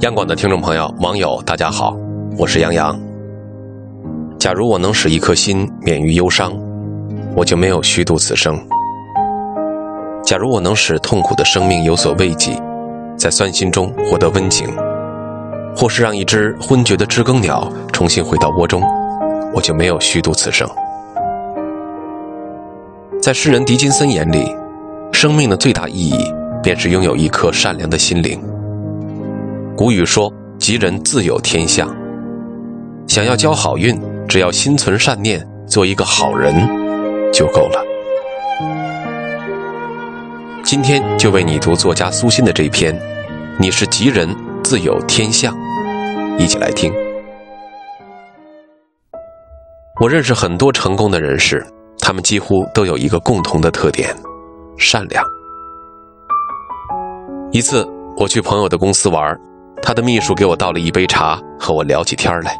央广的听众朋友、网友，大家好，我是杨洋。假如我能使一颗心免于忧伤，我就没有虚度此生；假如我能使痛苦的生命有所慰藉，在酸心中获得温情，或是让一只昏厥的知更鸟重新回到窝中，我就没有虚度此生。在诗人狄金森眼里，生命的最大意义便是拥有一颗善良的心灵。古语说：“吉人自有天相。”想要交好运，只要心存善念，做一个好人就够了。今天就为你读作家苏欣的这篇：“你是吉人自有天相。”一起来听。我认识很多成功的人士，他们几乎都有一个共同的特点：善良。一次，我去朋友的公司玩。他的秘书给我倒了一杯茶，和我聊起天来。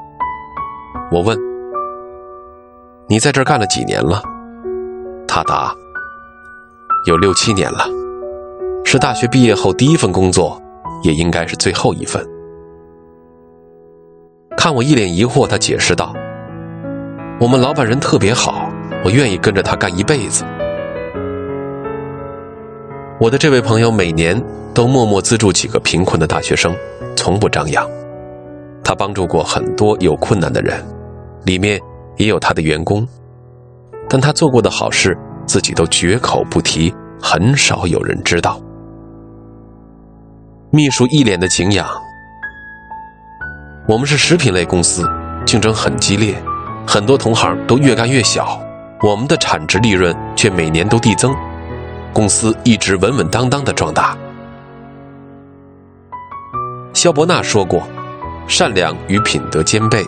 我问：“你在这儿干了几年了？”他答：“有六七年了，是大学毕业后第一份工作，也应该是最后一份。”看我一脸疑惑，他解释道：“我们老板人特别好，我愿意跟着他干一辈子。”我的这位朋友每年都默默资助几个贫困的大学生。从不张扬，他帮助过很多有困难的人，里面也有他的员工，但他做过的好事自己都绝口不提，很少有人知道。秘书一脸的敬仰。我们是食品类公司，竞争很激烈，很多同行都越干越小，我们的产值利润却每年都递增，公司一直稳稳当当的壮大。肖伯纳说过：“善良与品德兼备，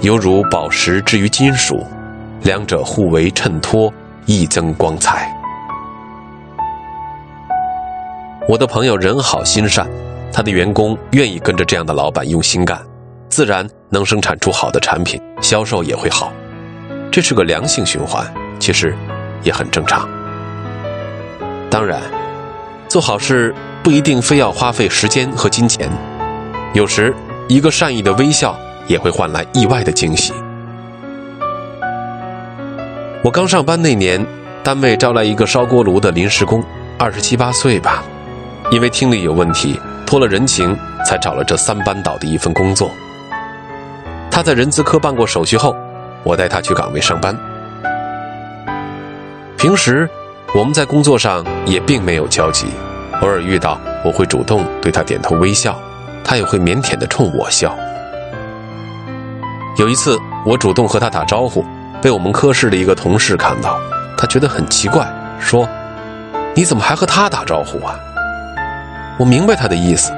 犹如宝石之于金属，两者互为衬托，益增光彩。”我的朋友人好心善，他的员工愿意跟着这样的老板用心干，自然能生产出好的产品，销售也会好。这是个良性循环，其实也很正常。当然，做好事不一定非要花费时间和金钱。有时，一个善意的微笑也会换来意外的惊喜。我刚上班那年，单位招来一个烧锅炉的临时工，二十七八岁吧，因为听力有问题，托了人情才找了这三班倒的一份工作。他在人资科办过手续后，我带他去岗位上班。平时我们在工作上也并没有交集，偶尔遇到，我会主动对他点头微笑。他也会腼腆地冲我笑。有一次，我主动和他打招呼，被我们科室的一个同事看到，他觉得很奇怪，说：“你怎么还和他打招呼啊？”我明白他的意思，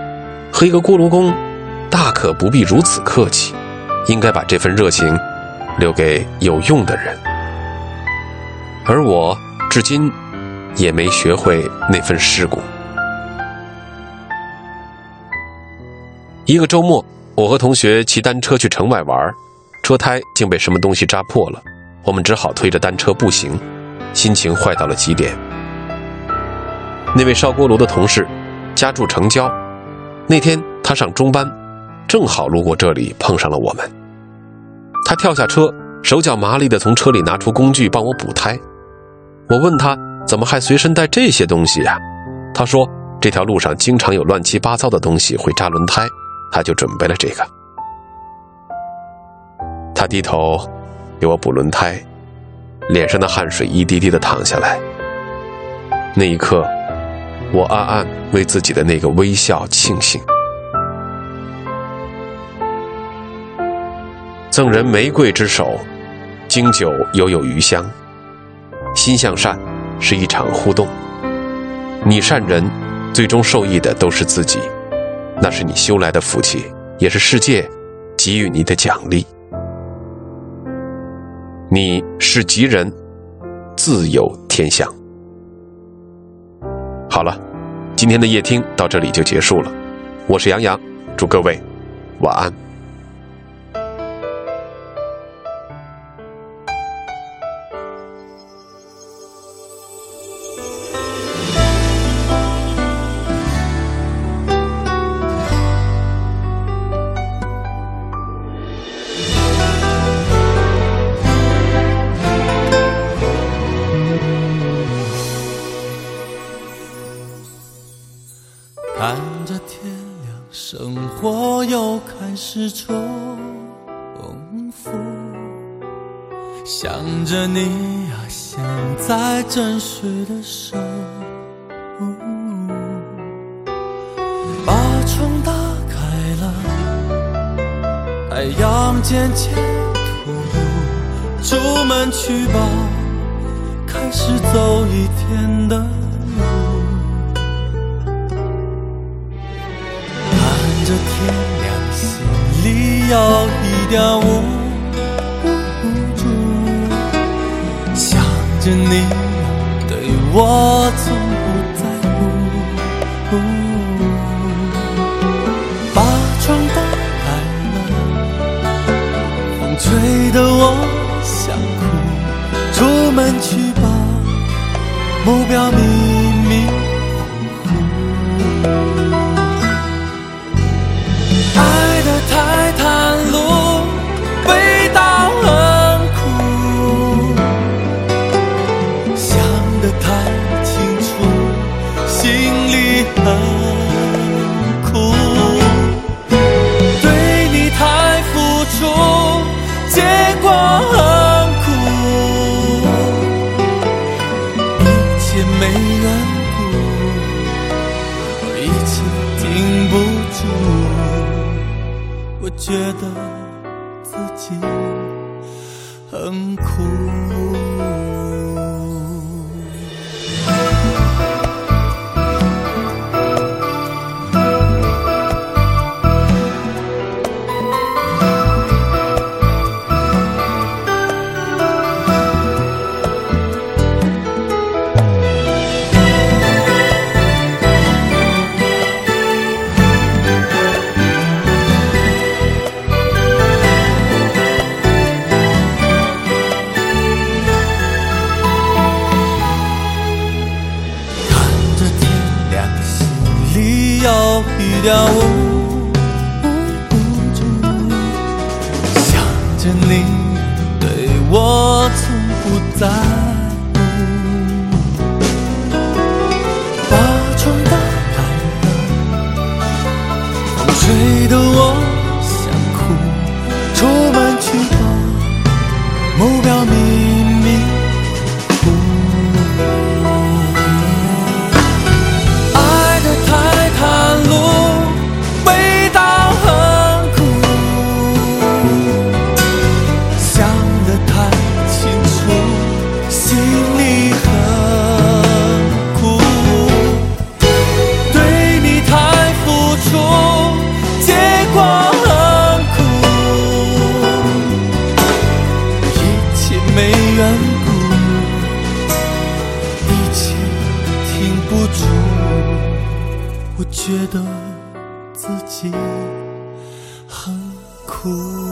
和一个锅炉工，大可不必如此客气，应该把这份热情留给有用的人。而我至今也没学会那份世故。一个周末，我和同学骑单车去城外玩，车胎竟被什么东西扎破了，我们只好推着单车步行，心情坏到了极点。那位烧锅炉的同事家住城郊，那天他上中班，正好路过这里，碰上了我们。他跳下车，手脚麻利地从车里拿出工具帮我补胎。我问他怎么还随身带这些东西呀？他说这条路上经常有乱七八糟的东西会扎轮胎。他就准备了这个。他低头给我补轮胎，脸上的汗水一滴滴的淌下来。那一刻，我暗暗为自己的那个微笑庆幸。赠人玫瑰之手，经久犹有余香。心向善是一场互动，你善人，最终受益的都是自己。那是你修来的福气，也是世界给予你的奖励。你是吉人，自有天相。好了，今天的夜听到这里就结束了。我是杨洋，祝各位晚安。开始重复，想着你啊，现在正睡的时候，把窗打开了，太阳渐渐突兀，出门去吧，开始走一天的。有一点无助，想着你对我从不在乎，把窗打开了，风吹得我想哭，出门去吧，目标明明。觉得自己很苦。掉无助，想着你对我从不在乎，把窗打开了，风吹得我没缘故。一切停不住我觉得自己很苦。